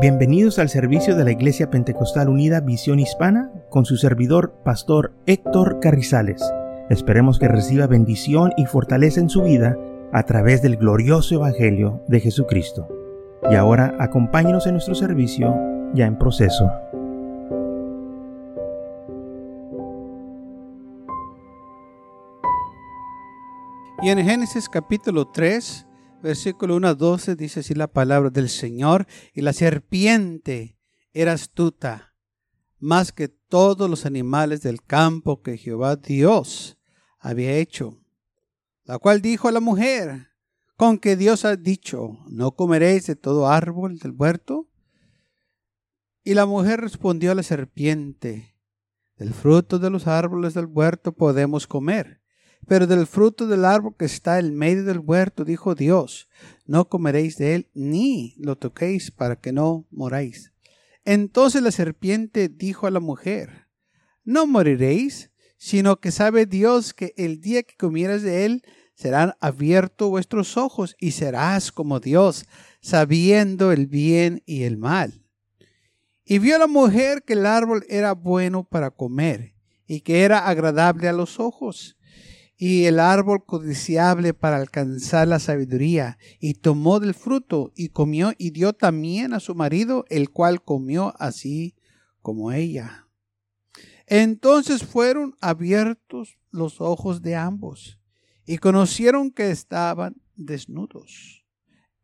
Bienvenidos al servicio de la Iglesia Pentecostal Unida Visión Hispana con su servidor, Pastor Héctor Carrizales. Esperemos que reciba bendición y fortaleza en su vida a través del glorioso Evangelio de Jesucristo. Y ahora acompáñenos en nuestro servicio ya en proceso. Y en Génesis capítulo 3, versículo 1 a 12 dice así la palabra del Señor, y la serpiente era astuta más que todos los animales del campo que Jehová Dios había hecho, la cual dijo a la mujer, con que Dios ha dicho, no comeréis de todo árbol del huerto. Y la mujer respondió a la serpiente, del fruto de los árboles del huerto podemos comer pero del fruto del árbol que está en medio del huerto, dijo Dios, no comeréis de él, ni lo toquéis para que no moráis. Entonces la serpiente dijo a la mujer, no moriréis, sino que sabe Dios que el día que comieras de él, serán abiertos vuestros ojos y serás como Dios, sabiendo el bien y el mal. Y vio la mujer que el árbol era bueno para comer y que era agradable a los ojos y el árbol codiciable para alcanzar la sabiduría, y tomó del fruto y comió y dio también a su marido, el cual comió así como ella. Entonces fueron abiertos los ojos de ambos y conocieron que estaban desnudos.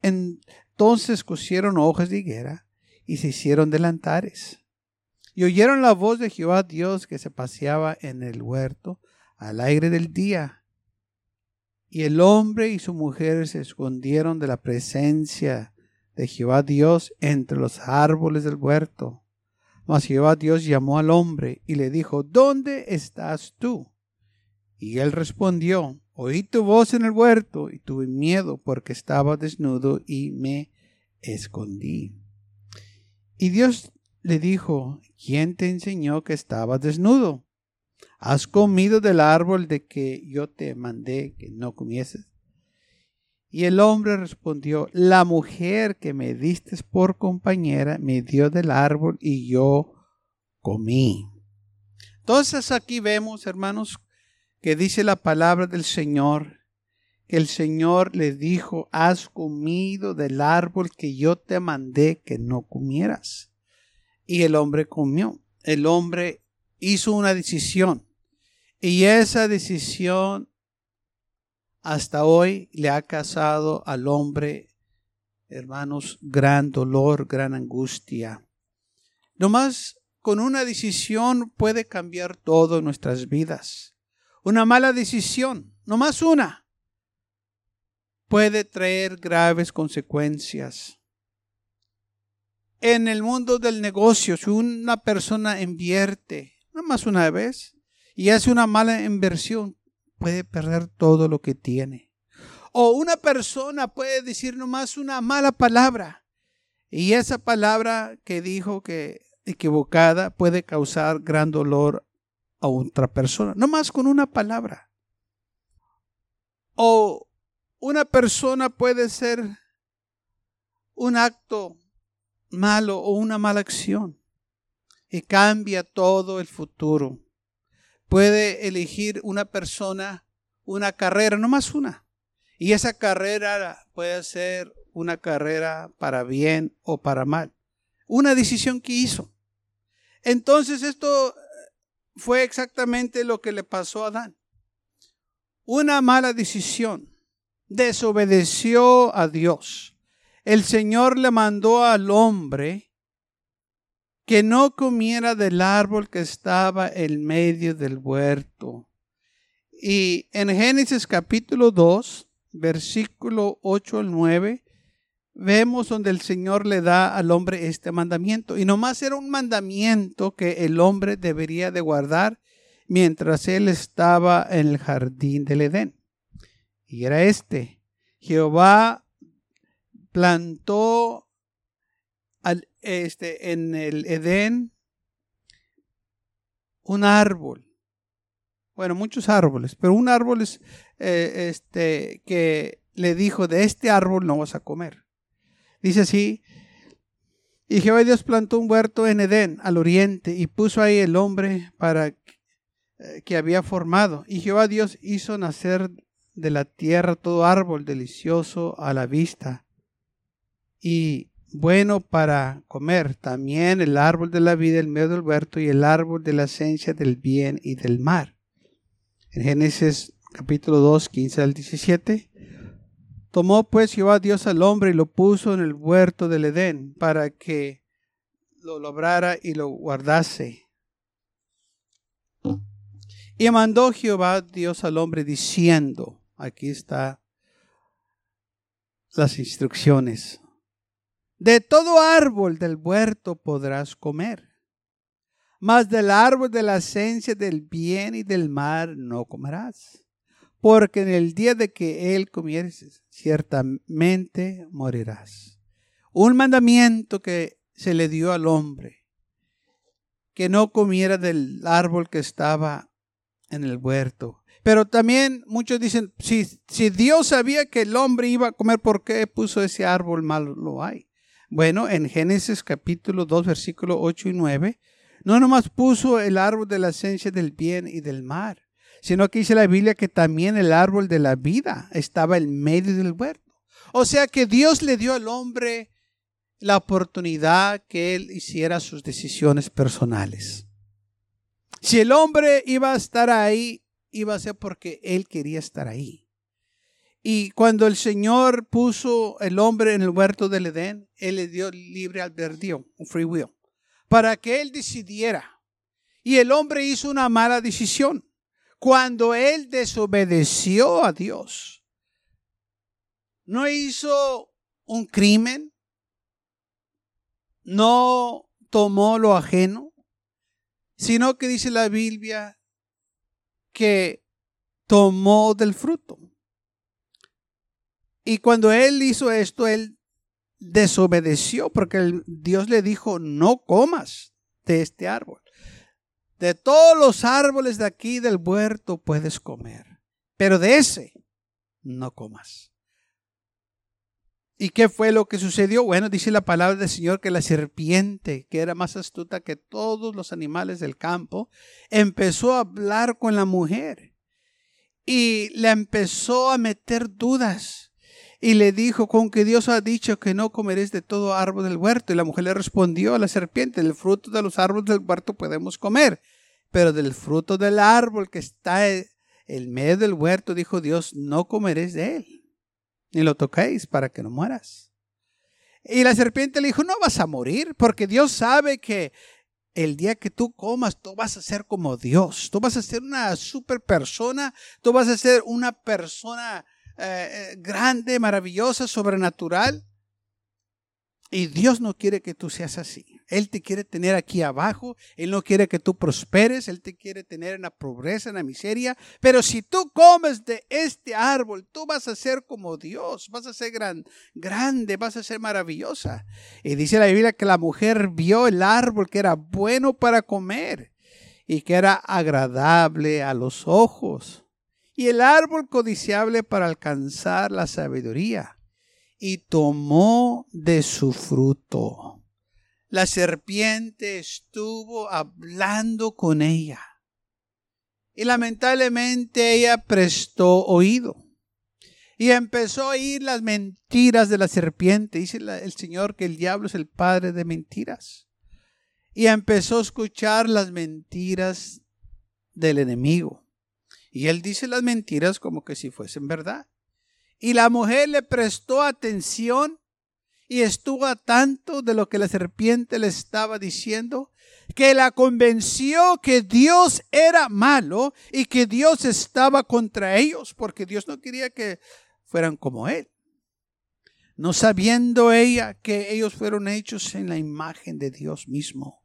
Entonces cosieron hojas de higuera y se hicieron delantares. Y oyeron la voz de Jehová Dios que se paseaba en el huerto al aire del día. Y el hombre y su mujer se escondieron de la presencia de Jehová Dios entre los árboles del huerto. Mas Jehová Dios llamó al hombre y le dijo, ¿dónde estás tú? Y él respondió, oí tu voz en el huerto y tuve miedo porque estaba desnudo y me escondí. Y Dios le dijo, ¿quién te enseñó que estaba desnudo? ¿Has comido del árbol de que yo te mandé que no comieses? Y el hombre respondió, la mujer que me diste por compañera me dio del árbol y yo comí. Entonces aquí vemos, hermanos, que dice la palabra del Señor, que el Señor le dijo, has comido del árbol que yo te mandé que no comieras. Y el hombre comió. El hombre hizo una decisión. Y esa decisión hasta hoy le ha causado al hombre, hermanos, gran dolor, gran angustia. Nomás con una decisión puede cambiar todo en nuestras vidas. Una mala decisión, nomás una, puede traer graves consecuencias. En el mundo del negocio, si una persona invierte, nomás una vez, y hace una mala inversión, puede perder todo lo que tiene. O una persona puede decir nomás una mala palabra y esa palabra que dijo que equivocada puede causar gran dolor a otra persona, nomás con una palabra. O una persona puede ser un acto malo o una mala acción y cambia todo el futuro puede elegir una persona una carrera, no más una. Y esa carrera puede ser una carrera para bien o para mal. Una decisión que hizo. Entonces esto fue exactamente lo que le pasó a Adán. Una mala decisión. Desobedeció a Dios. El Señor le mandó al hombre que no comiera del árbol que estaba en medio del huerto. Y en Génesis capítulo 2, versículo 8 al 9, vemos donde el Señor le da al hombre este mandamiento. Y nomás era un mandamiento que el hombre debería de guardar mientras él estaba en el jardín del Edén. Y era este. Jehová plantó al este, en el Edén un árbol. Bueno, muchos árboles, pero un árbol es, eh, este, que le dijo, de este árbol no vas a comer. Dice así, Y Jehová Dios plantó un huerto en Edén, al oriente, y puso ahí el hombre para eh, que había formado. Y Jehová Dios hizo nacer de la tierra todo árbol delicioso a la vista y bueno para comer. También el árbol de la vida en medio del huerto y el árbol de la esencia del bien y del mar. En Génesis capítulo 2, 15 al 17. Tomó pues Jehová Dios al hombre y lo puso en el huerto del Edén para que lo labrara y lo guardase. Y mandó Jehová Dios al hombre diciendo, aquí está las instrucciones. De todo árbol del huerto podrás comer, mas del árbol de la esencia del bien y del mal no comerás porque en el día de que él comieres, ciertamente morirás. Un mandamiento que se le dio al hombre, que no comiera del árbol que estaba en el huerto. Pero también muchos dicen, si, si Dios sabía que el hombre iba a comer, ¿por qué puso ese árbol malo lo hay? Bueno, en Génesis capítulo 2, versículo 8 y 9, no nomás puso el árbol de la esencia del bien y del mal, sino que dice la Biblia que también el árbol de la vida estaba en medio del huerto. O sea que Dios le dio al hombre la oportunidad que él hiciera sus decisiones personales. Si el hombre iba a estar ahí, iba a ser porque él quería estar ahí. Y cuando el Señor puso el hombre en el huerto del Edén, él le dio libre albedrío, un free will, para que él decidiera. Y el hombre hizo una mala decisión cuando él desobedeció a Dios, no hizo un crimen, no tomó lo ajeno, sino que dice la Biblia que tomó del fruto. Y cuando él hizo esto, él desobedeció porque Dios le dijo, no comas de este árbol. De todos los árboles de aquí del huerto puedes comer, pero de ese no comas. ¿Y qué fue lo que sucedió? Bueno, dice la palabra del Señor que la serpiente, que era más astuta que todos los animales del campo, empezó a hablar con la mujer y le empezó a meter dudas. Y le dijo, con que Dios ha dicho que no comeréis de todo árbol del huerto. Y la mujer le respondió a la serpiente, del fruto de los árboles del huerto podemos comer, pero del fruto del árbol que está en medio del huerto, dijo Dios, no comeréis de él, ni lo toquéis para que no mueras. Y la serpiente le dijo, no vas a morir, porque Dios sabe que el día que tú comas, tú vas a ser como Dios. Tú vas a ser una super persona. Tú vas a ser una persona eh, eh, grande, maravillosa, sobrenatural. Y Dios no quiere que tú seas así. Él te quiere tener aquí abajo. Él no quiere que tú prosperes. Él te quiere tener en la pobreza, en la miseria. Pero si tú comes de este árbol, tú vas a ser como Dios. Vas a ser gran, grande, vas a ser maravillosa. Y dice la Biblia que la mujer vio el árbol que era bueno para comer y que era agradable a los ojos y el árbol codiciable para alcanzar la sabiduría, y tomó de su fruto. La serpiente estuvo hablando con ella, y lamentablemente ella prestó oído. Y empezó a oír las mentiras de la serpiente. Dice el Señor que el diablo es el padre de mentiras. Y empezó a escuchar las mentiras del enemigo. Y él dice las mentiras como que si fuesen verdad. Y la mujer le prestó atención y estuvo a tanto de lo que la serpiente le estaba diciendo que la convenció que Dios era malo y que Dios estaba contra ellos porque Dios no quería que fueran como él. No sabiendo ella que ellos fueron hechos en la imagen de Dios mismo.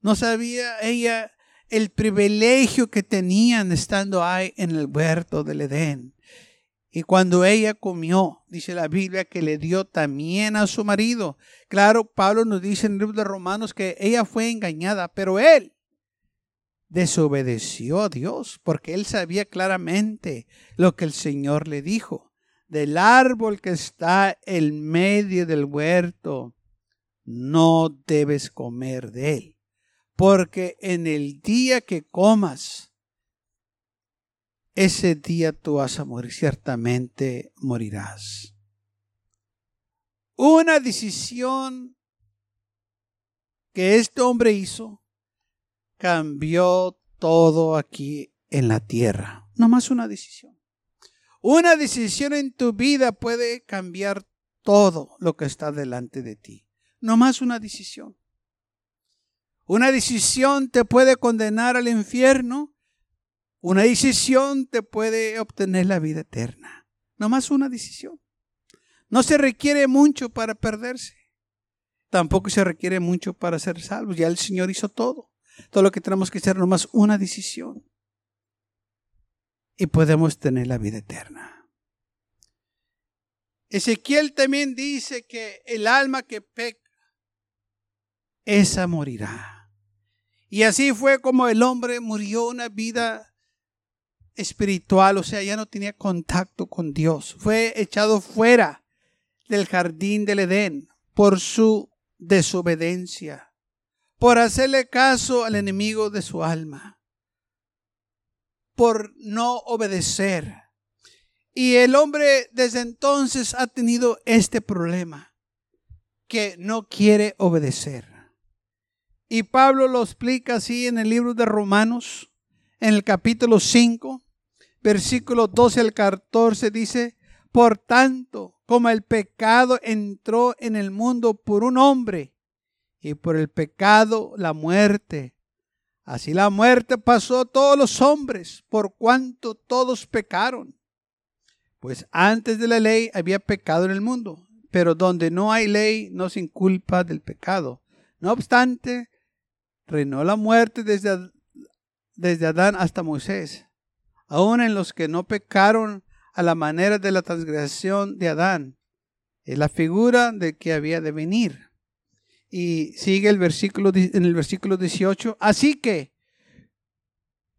No sabía ella el privilegio que tenían estando ahí en el huerto del Edén. Y cuando ella comió, dice la Biblia que le dio también a su marido. Claro, Pablo nos dice en el libro de Romanos que ella fue engañada, pero él desobedeció a Dios porque él sabía claramente lo que el Señor le dijo. Del árbol que está en medio del huerto, no debes comer de él, porque en el día que comas, ese día tú vas a morir, ciertamente morirás. Una decisión que este hombre hizo cambió todo aquí en la tierra. No más una decisión. Una decisión en tu vida puede cambiar todo lo que está delante de ti. No más una decisión. Una decisión te puede condenar al infierno. Una decisión te puede obtener la vida eterna. No más una decisión. No se requiere mucho para perderse. Tampoco se requiere mucho para ser salvos. Ya el Señor hizo todo. Todo lo que tenemos que hacer nomás una decisión. Y podemos tener la vida eterna. Ezequiel también dice que el alma que peca, esa morirá. Y así fue como el hombre murió una vida espiritual, o sea, ya no tenía contacto con Dios. Fue echado fuera del jardín del Edén por su desobediencia, por hacerle caso al enemigo de su alma, por no obedecer. Y el hombre desde entonces ha tenido este problema, que no quiere obedecer. Y Pablo lo explica así en el libro de Romanos, en el capítulo 5, versículo 12 al 14, dice, por tanto, como el pecado entró en el mundo por un hombre, y por el pecado la muerte, así la muerte pasó a todos los hombres, por cuanto todos pecaron. Pues antes de la ley había pecado en el mundo, pero donde no hay ley no se inculpa del pecado. No obstante, reinó la muerte desde, desde Adán hasta Moisés, aun en los que no pecaron a la manera de la transgresión de Adán. Es la figura de que había de venir. Y sigue el versículo en el versículo 18. Así que,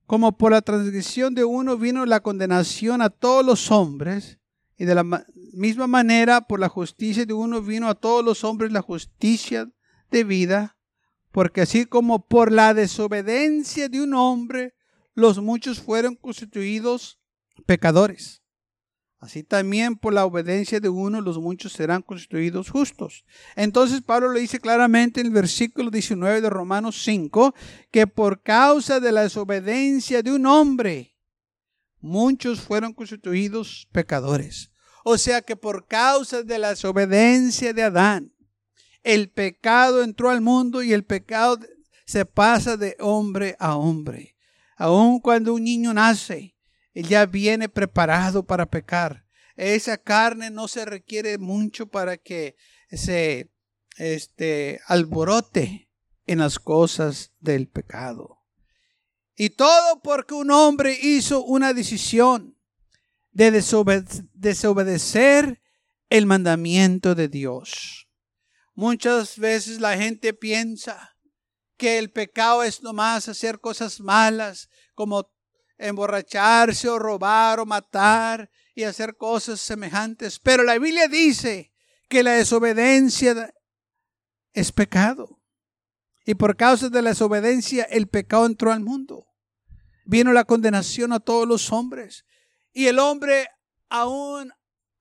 como por la transgresión de uno vino la condenación a todos los hombres, y de la misma manera por la justicia de uno vino a todos los hombres la justicia de vida, porque así como por la desobediencia de un hombre, los muchos fueron constituidos pecadores. Así también por la obediencia de uno, los muchos serán constituidos justos. Entonces Pablo le dice claramente en el versículo 19 de Romanos 5, que por causa de la desobediencia de un hombre, muchos fueron constituidos pecadores. O sea que por causa de la desobediencia de Adán, el pecado entró al mundo y el pecado se pasa de hombre a hombre. Aun cuando un niño nace, ya viene preparado para pecar. Esa carne no se requiere mucho para que se este, alborote en las cosas del pecado. Y todo porque un hombre hizo una decisión de desobedecer el mandamiento de Dios. Muchas veces la gente piensa que el pecado es nomás hacer cosas malas, como emborracharse o robar o matar y hacer cosas semejantes. Pero la Biblia dice que la desobediencia es pecado. Y por causa de la desobediencia el pecado entró al mundo. Vino la condenación a todos los hombres. Y el hombre aún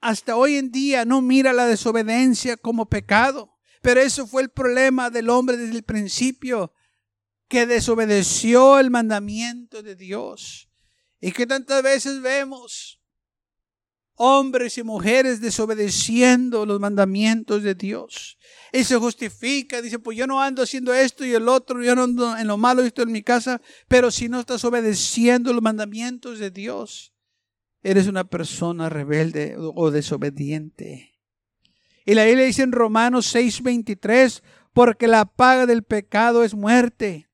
hasta hoy en día no mira la desobediencia como pecado. Pero eso fue el problema del hombre desde el principio, que desobedeció el mandamiento de Dios. Y que tantas veces vemos hombres y mujeres desobedeciendo los mandamientos de Dios. Y se justifica, dice, pues yo no ando haciendo esto y el otro, yo no ando en lo malo esto en mi casa, pero si no estás obedeciendo los mandamientos de Dios, eres una persona rebelde o desobediente. Y la Biblia dice en Romanos 6:23, porque la paga del pecado es muerte,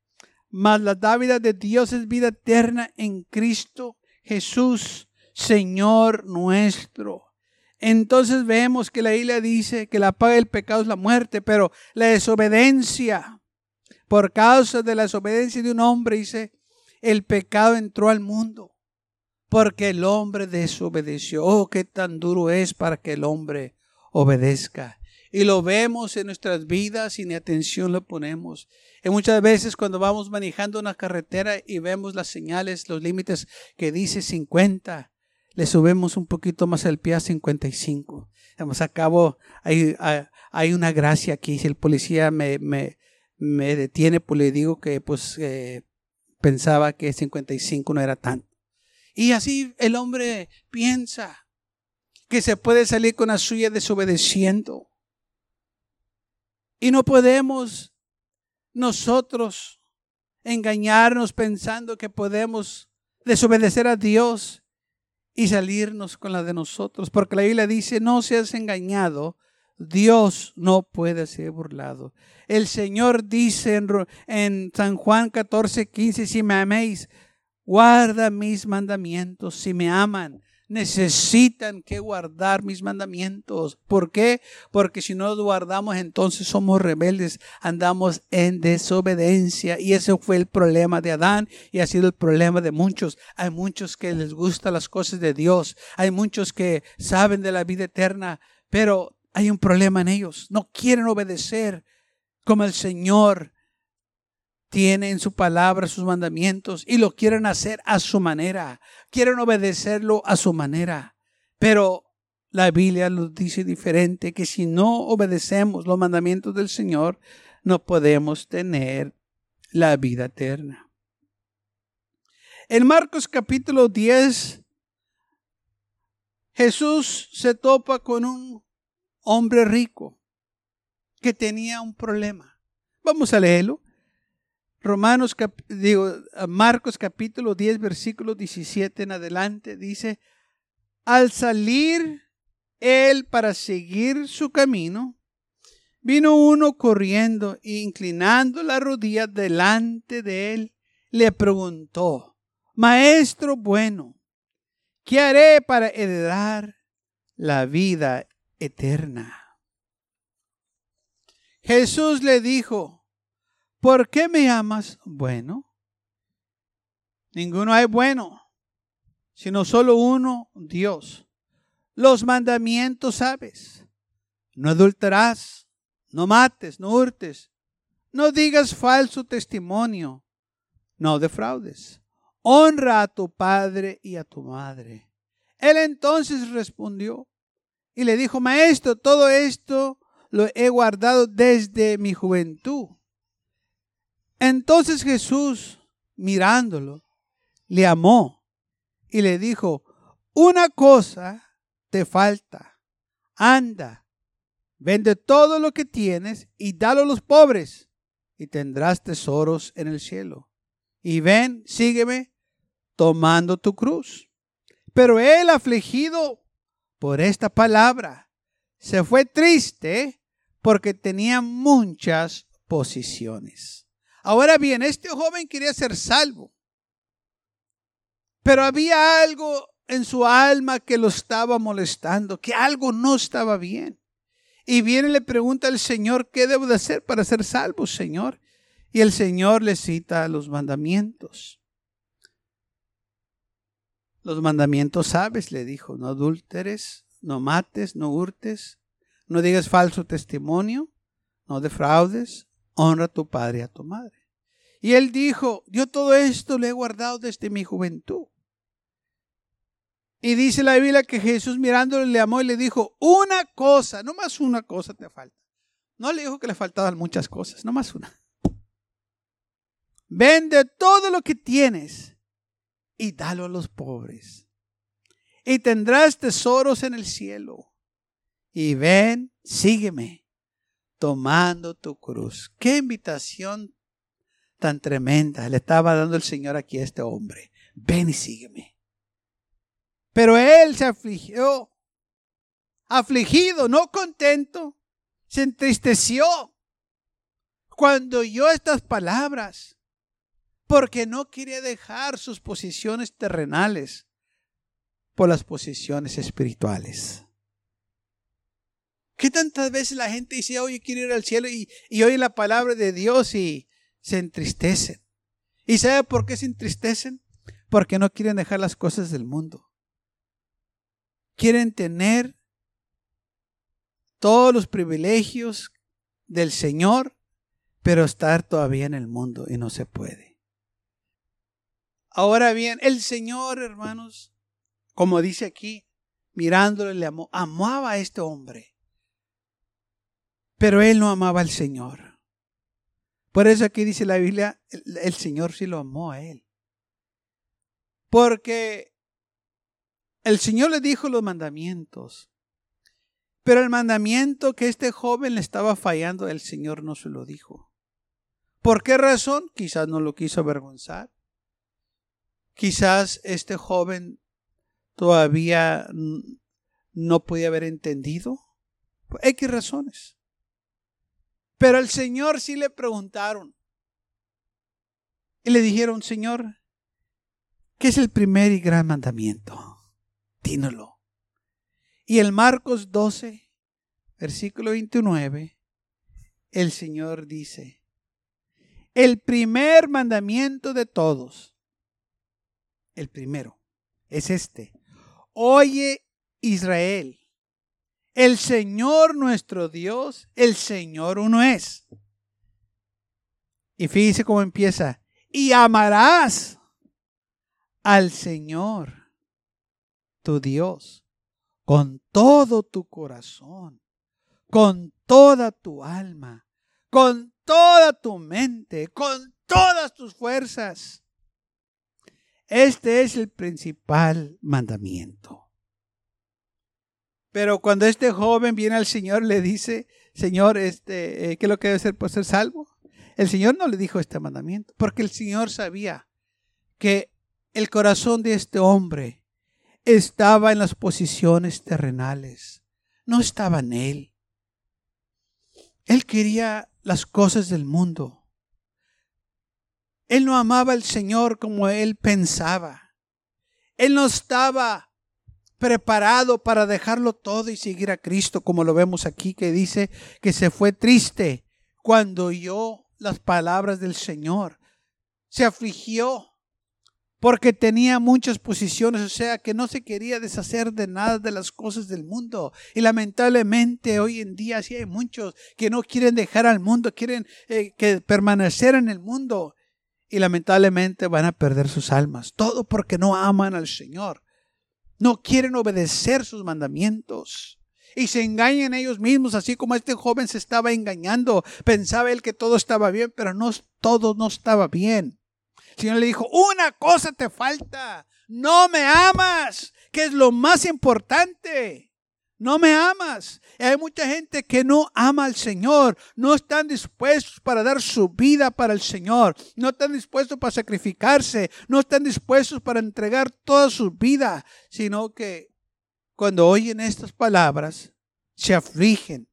mas la dávida de Dios es vida eterna en Cristo Jesús, Señor nuestro. Entonces vemos que la Biblia dice que la paga del pecado es la muerte, pero la desobediencia, por causa de la desobediencia de un hombre, dice, el pecado entró al mundo, porque el hombre desobedeció. Oh, qué tan duro es para que el hombre obedezca. Y lo vemos en nuestras vidas y ni atención le ponemos. Y muchas veces cuando vamos manejando una carretera y vemos las señales, los límites que dice 50, le subimos un poquito más el pie a 55. Vamos a cabo, hay, hay, una gracia aquí. Si el policía me, me, me detiene, pues le digo que pues eh, pensaba que 55 no era tanto. Y así el hombre piensa que se puede salir con la suya desobedeciendo. Y no podemos nosotros engañarnos pensando que podemos desobedecer a Dios y salirnos con la de nosotros, porque la Biblia dice, no seas engañado, Dios no puede ser burlado. El Señor dice en, San Juan 14, 15, si me améis, guarda mis mandamientos, si me aman, necesitan que guardar mis mandamientos. ¿Por qué? Porque si no los guardamos, entonces somos rebeldes, andamos en desobediencia. Y ese fue el problema de Adán y ha sido el problema de muchos. Hay muchos que les gustan las cosas de Dios, hay muchos que saben de la vida eterna, pero hay un problema en ellos. No quieren obedecer como el Señor tiene en su palabra sus mandamientos y lo quieren hacer a su manera, quieren obedecerlo a su manera. Pero la Biblia nos dice diferente, que si no obedecemos los mandamientos del Señor, no podemos tener la vida eterna. En Marcos capítulo 10, Jesús se topa con un hombre rico que tenía un problema. Vamos a leerlo. Romanos, digo, Marcos capítulo 10, versículo 17 en adelante, dice, al salir él para seguir su camino, vino uno corriendo e inclinando la rodilla delante de él, le preguntó, Maestro bueno, ¿qué haré para heredar la vida eterna? Jesús le dijo, ¿por qué me llamas bueno? Ninguno hay bueno, sino solo uno, Dios. Los mandamientos sabes. No adulterás, no mates, no hurtes, no digas falso testimonio, no defraudes. Honra a tu padre y a tu madre. Él entonces respondió y le dijo, Maestro, todo esto lo he guardado desde mi juventud. Entonces Jesús, mirándolo, le amó y le dijo, una cosa te falta, anda, vende todo lo que tienes y dalo a los pobres y tendrás tesoros en el cielo. Y ven, sígueme tomando tu cruz. Pero él, afligido por esta palabra, se fue triste porque tenía muchas posiciones. Ahora bien, este joven quería ser salvo, pero había algo en su alma que lo estaba molestando, que algo no estaba bien. Y viene y le pregunta al Señor, ¿qué debo de hacer para ser salvo, Señor? Y el Señor le cita los mandamientos. Los mandamientos sabes, le dijo, no adúlteres, no mates, no hurtes, no digas falso testimonio, no defraudes, honra a tu padre y a tu madre. Y él dijo, yo todo esto lo he guardado desde mi juventud. Y dice la Biblia que Jesús mirándole le amó y le dijo, una cosa, no más una cosa te falta. No le dijo que le faltaban muchas cosas, no más una. Vende todo lo que tienes y dalo a los pobres. Y tendrás tesoros en el cielo. Y ven, sígueme, tomando tu cruz. Qué invitación tan tremenda le estaba dando el Señor aquí a este hombre. Ven y sígueme. Pero él se afligió, afligido, no contento, se entristeció cuando oyó estas palabras, porque no quería dejar sus posiciones terrenales por las posiciones espirituales. ¿Qué tantas veces la gente dice, oye, quiero ir al cielo y, oye la palabra de Dios y, se entristecen. ¿Y sabe por qué se entristecen? Porque no quieren dejar las cosas del mundo. Quieren tener todos los privilegios del Señor, pero estar todavía en el mundo y no se puede. Ahora bien, el Señor, hermanos, como dice aquí, mirándole, le amó, amaba a este hombre. Pero él no amaba al Señor. Por eso aquí dice la Biblia, el, Señor sí lo amó a él. Porque el Señor le dijo los mandamientos. Pero el mandamiento que este joven le estaba fallando, el Señor no se lo dijo. ¿Por qué razón? Quizás no lo quiso avergonzar. Quizás este joven todavía no podía haber entendido. Por X razones. Pero al Señor sí le preguntaron. Y le dijeron, Señor, ¿qué es el primer y gran mandamiento? Dínoslo. Y el Marcos 12, versículo 29, el Señor dice, el primer mandamiento de todos, el primero, es este. Oye Israel, el Señor nuestro Dios, el Señor uno es. Y fíjese cómo empieza. Y amarás al Señor, tu Dios, con todo tu corazón, con toda tu alma, con toda tu mente, con todas tus fuerzas. Este es el principal mandamiento. Pero cuando este joven viene al Señor, le dice, Señor, este, eh, ¿qué es lo que debe hacer para ser salvo? El Señor no le dijo este mandamiento, porque el Señor sabía que el corazón de este hombre estaba en las posiciones terrenales, no estaba en él. Él quería las cosas del mundo. Él no amaba al Señor como él pensaba. Él no estaba preparado para dejarlo todo y seguir a Cristo, como lo vemos aquí, que dice que se fue triste cuando oyó las palabras del Señor. Se afligió porque tenía muchas posiciones, o sea, que no se quería deshacer de nada de las cosas del mundo. Y lamentablemente hoy en día sí hay muchos que no quieren dejar al mundo, quieren eh, que permanecer en el mundo. Y lamentablemente van a perder sus almas. Todo porque no aman al Señor. No quieren obedecer sus mandamientos. Y se engañan ellos mismos, así como este joven se estaba engañando. Pensaba él que todo estaba bien, pero no todo no estaba bien. El Señor le dijo, una cosa te falta. No me amas, que es lo más importante. No me amas. Hay mucha gente que no ama al Señor. No están dispuestos para dar su vida para el Señor. No están dispuestos para sacrificarse. No están dispuestos para entregar toda su vida. Sino que cuando oyen estas palabras, se afligen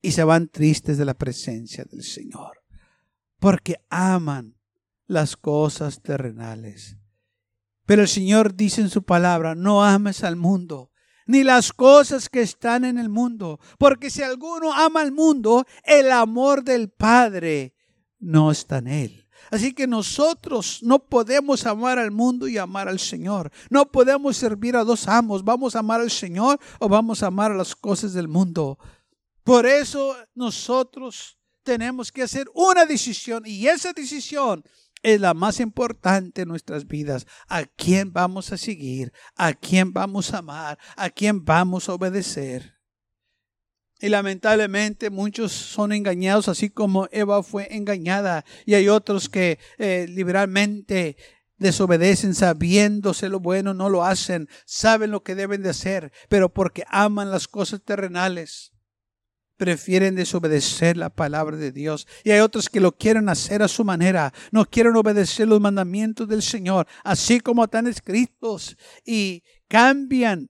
y se van tristes de la presencia del Señor. Porque aman las cosas terrenales. Pero el Señor dice en su palabra, no ames al mundo ni las cosas que están en el mundo. Porque si alguno ama al mundo, el amor del Padre no está en él. Así que nosotros no podemos amar al mundo y amar al Señor. No podemos servir a dos amos. Vamos a amar al Señor o vamos a amar a las cosas del mundo. Por eso nosotros tenemos que hacer una decisión y esa decisión es la más importante en nuestras vidas. ¿A quién vamos a seguir? ¿A quién vamos a amar? ¿A quién vamos a obedecer? Y lamentablemente muchos son engañados, así como Eva fue engañada. Y hay otros que eh, liberalmente desobedecen sabiéndose lo bueno, no lo hacen, saben lo que deben de hacer, pero porque aman las cosas terrenales prefieren desobedecer la palabra de Dios. Y hay otros que lo quieren hacer a su manera. No quieren obedecer los mandamientos del Señor, así como están escritos. Y cambian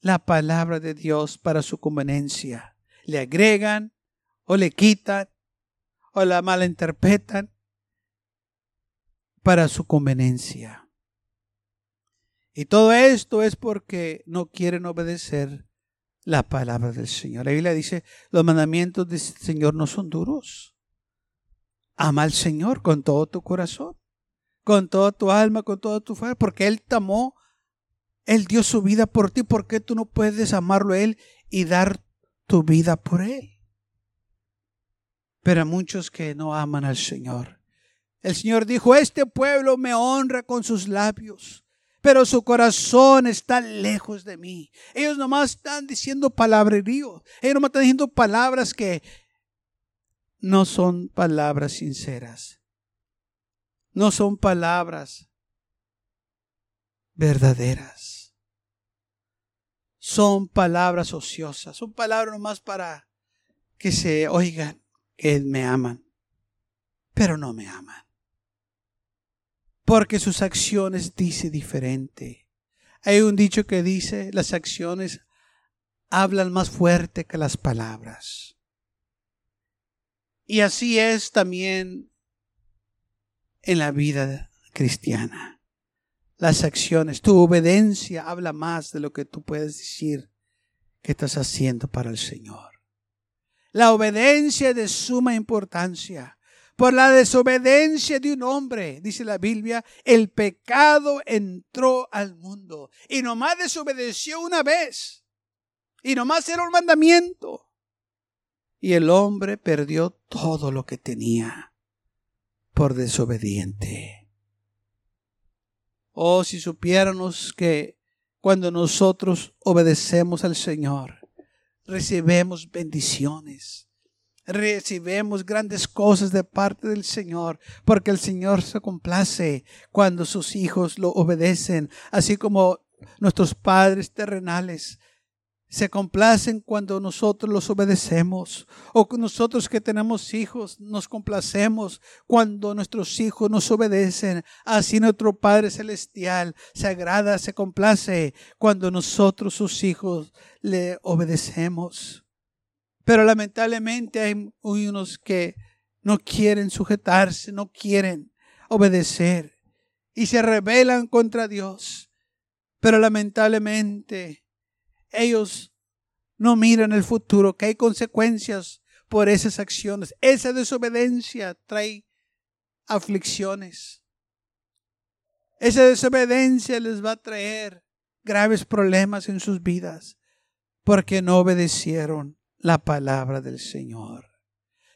la palabra de Dios para su conveniencia. Le agregan o le quitan o la malinterpretan para su conveniencia. Y todo esto es porque no quieren obedecer la palabra del Señor. La Biblia dice, los mandamientos del Señor no son duros. Ama al Señor con todo tu corazón, con toda tu alma, con toda tu fe, porque Él te amó, Él dio su vida por ti, ¿por qué tú no puedes amarlo a Él y dar tu vida por Él. Pero muchos que no aman al Señor. El Señor dijo, este pueblo me honra con sus labios, pero su corazón está lejos de mí. Ellos nomás están diciendo palabrerío. Ellos nomás están diciendo palabras que no son palabras sinceras. No son palabras verdaderas. Son palabras ociosas. Son palabras nomás para que se oigan que me aman, pero no me aman. Porque sus acciones dice diferente. Hay un dicho que dice, las acciones hablan más fuerte que las palabras. Y así es también en la vida cristiana. Las acciones, tu obediencia habla más de lo que tú puedes decir que estás haciendo para el Señor. La obediencia es de suma importancia. Por la desobediencia de un hombre, dice la Biblia, el pecado entró al mundo. Y nomás desobedeció una vez. Y nomás era un mandamiento y el hombre perdió todo lo que tenía por desobediente. Oh, si supiéramos que cuando nosotros obedecemos al Señor, recibimos bendiciones, recibimos grandes cosas de parte del Señor, porque el Señor se complace cuando sus hijos lo obedecen, así como nuestros padres terrenales se complacen cuando nosotros los obedecemos. O nosotros que tenemos hijos nos complacemos cuando nuestros hijos nos obedecen. Así nuestro Padre Celestial se agrada, se complace cuando nosotros sus hijos le obedecemos. Pero lamentablemente hay unos que no quieren sujetarse, no quieren obedecer y se rebelan contra Dios. Pero lamentablemente ellos no miran el futuro, que hay consecuencias por esas acciones. Esa desobediencia trae aflicciones. Esa desobediencia les va a traer graves problemas en sus vidas porque no obedecieron la palabra del Señor.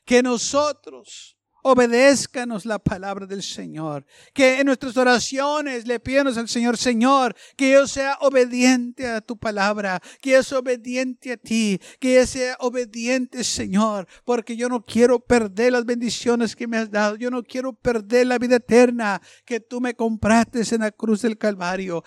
Que nosotros obedézcanos la palabra del Señor. Que en nuestras oraciones le pidamos al Señor, Señor, que yo sea obediente a tu palabra, que yo sea obediente a ti, que yo sea obediente, Señor, porque yo no quiero perder las bendiciones que me has dado. Yo no quiero perder la vida eterna que tú me compraste en la cruz del Calvario.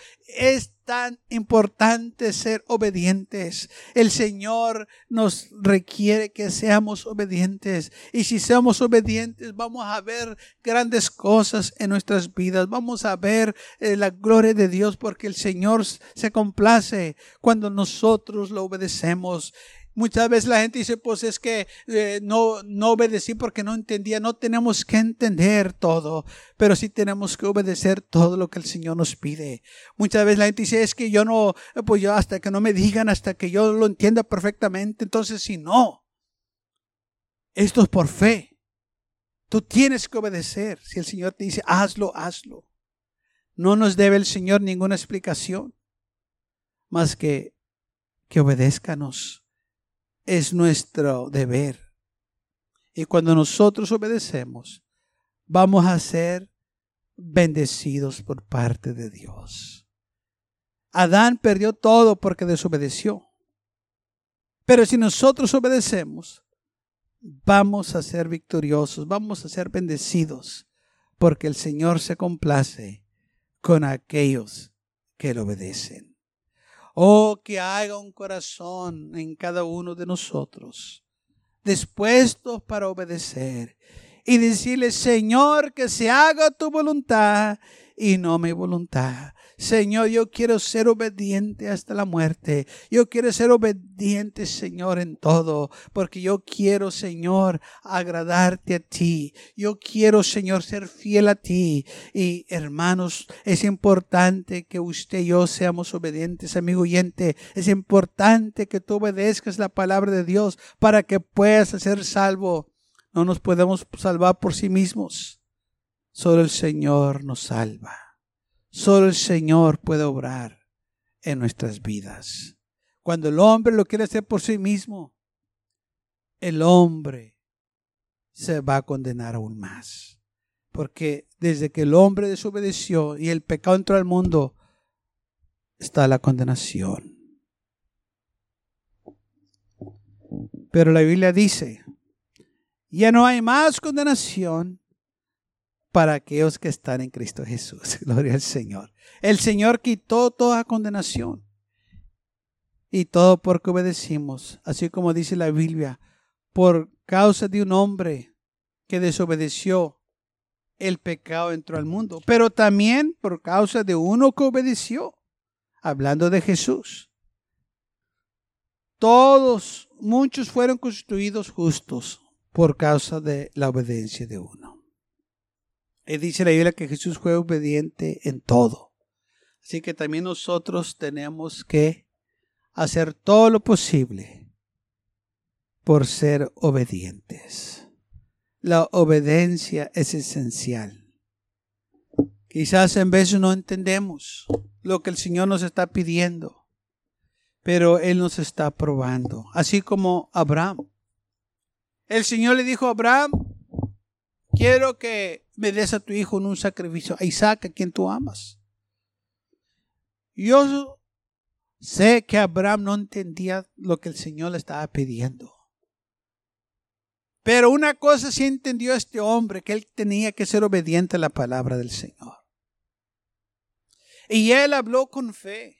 Tan importante ser obedientes. El Señor nos requiere que seamos obedientes. Y si somos obedientes, vamos a ver grandes cosas en nuestras vidas. Vamos a ver eh, la gloria de Dios porque el Señor se complace cuando nosotros lo obedecemos. Muchas veces la gente dice, pues es que eh, no, no obedecí porque no entendía. No tenemos que entender todo, pero sí tenemos que obedecer todo lo que el Señor nos pide. Muchas veces la gente dice, es que yo no, pues yo hasta que no me digan, hasta que yo lo entienda perfectamente. Entonces, si no, esto es por fe. Tú tienes que obedecer. Si el Señor te dice, hazlo, hazlo. No nos debe el Señor ninguna explicación, más que que obedezcanos es nuestro deber. Y cuando nosotros obedecemos, vamos a ser bendecidos por parte de Dios. Adán perdió todo porque desobedeció. Pero si nosotros obedecemos, vamos a ser victoriosos, vamos a ser bendecidos, porque el Señor se complace con aquellos que le obedecen. Oh, que haga un corazón en cada uno de nosotros, dispuestos para obedecer y decirle, Señor, que se haga tu voluntad y no mi voluntad. Señor, yo quiero ser obediente hasta la muerte. Yo quiero ser obediente, Señor, en todo, porque yo quiero, Señor, agradarte a ti. Yo quiero, Señor, ser fiel a ti. Y hermanos, es importante que usted y yo seamos obedientes, amigo oyente. Es importante que tú obedezcas la palabra de Dios para que puedas ser salvo. No nos podemos salvar por sí mismos. Solo el Señor nos salva. Solo el Señor puede obrar en nuestras vidas. Cuando el hombre lo quiere hacer por sí mismo, el hombre se va a condenar aún más. Porque desde que el hombre desobedeció y el pecado entró al mundo, está la condenación. Pero la Biblia dice, ya no hay más condenación para aquellos que están en Cristo Jesús. Gloria al Señor. El Señor quitó toda condenación. Y todo porque obedecimos, así como dice la Biblia, por causa de un hombre que desobedeció, el pecado entró al mundo, pero también por causa de uno que obedeció, hablando de Jesús. Todos, muchos fueron constituidos justos por causa de la obediencia de uno. Y dice la Biblia que Jesús fue obediente en todo. Así que también nosotros tenemos que hacer todo lo posible por ser obedientes. La obediencia es esencial. Quizás en veces no entendemos lo que el Señor nos está pidiendo, pero Él nos está probando, así como Abraham. El Señor le dijo a Abraham, quiero que me des a tu hijo en un sacrificio, a Isaac, a quien tú amas. Yo sé que Abraham no entendía lo que el Señor le estaba pidiendo. Pero una cosa sí entendió este hombre, que él tenía que ser obediente a la palabra del Señor. Y él habló con fe.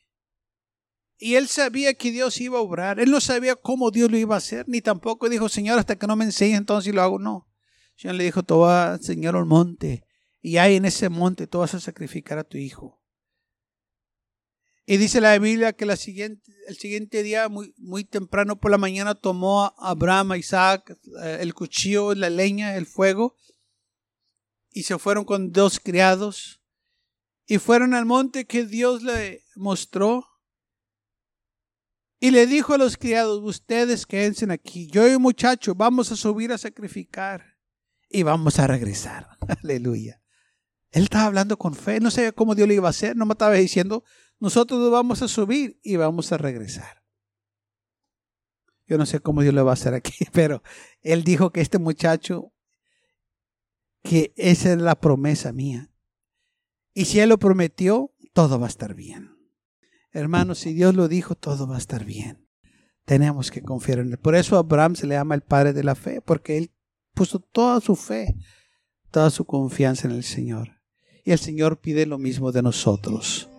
Y él sabía que Dios iba a obrar. Él no sabía cómo Dios lo iba a hacer, ni tampoco dijo, Señor, hasta que no me enseñe, entonces lo hago. No. El Señor le dijo, tú vas, Señor, al monte. Y ahí en ese monte tú vas a sacrificar a tu hijo. Y dice la Biblia que el siguiente día, muy, muy temprano por la mañana, tomó a Abraham, a Isaac, eh, el cuchillo, la leña, el fuego, y se fueron con dos criados, y fueron al monte que Dios le mostró, y le dijo a los criados, ustedes quédense aquí, yo y el muchacho vamos a subir a sacrificar y vamos a regresar. Aleluya. Él estaba hablando con fe, no sabía cómo Dios le iba a hacer, no me estaba diciendo, nosotros vamos a subir y vamos a regresar. Yo no sé cómo Dios le va a hacer aquí, pero él dijo que este muchacho, que esa es la promesa mía. Y si él lo prometió, todo va a estar bien. Hermanos, si Dios lo dijo, todo va a estar bien. Tenemos que confiar en Él. Por eso Abraham se le llama el padre de la fe, porque él puso toda su fe, toda su confianza en el Señor. Y el Señor pide lo mismo de nosotros.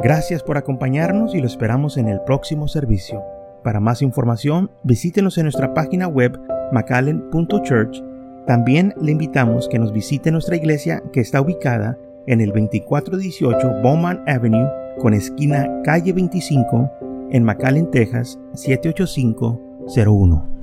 Gracias por acompañarnos y lo esperamos en el próximo servicio. Para más información, visítenos en nuestra página web macallen.church. También le invitamos que nos visite nuestra iglesia que está ubicada en el 2418 Bowman Avenue con esquina calle 25 en McAllen, Texas 78501.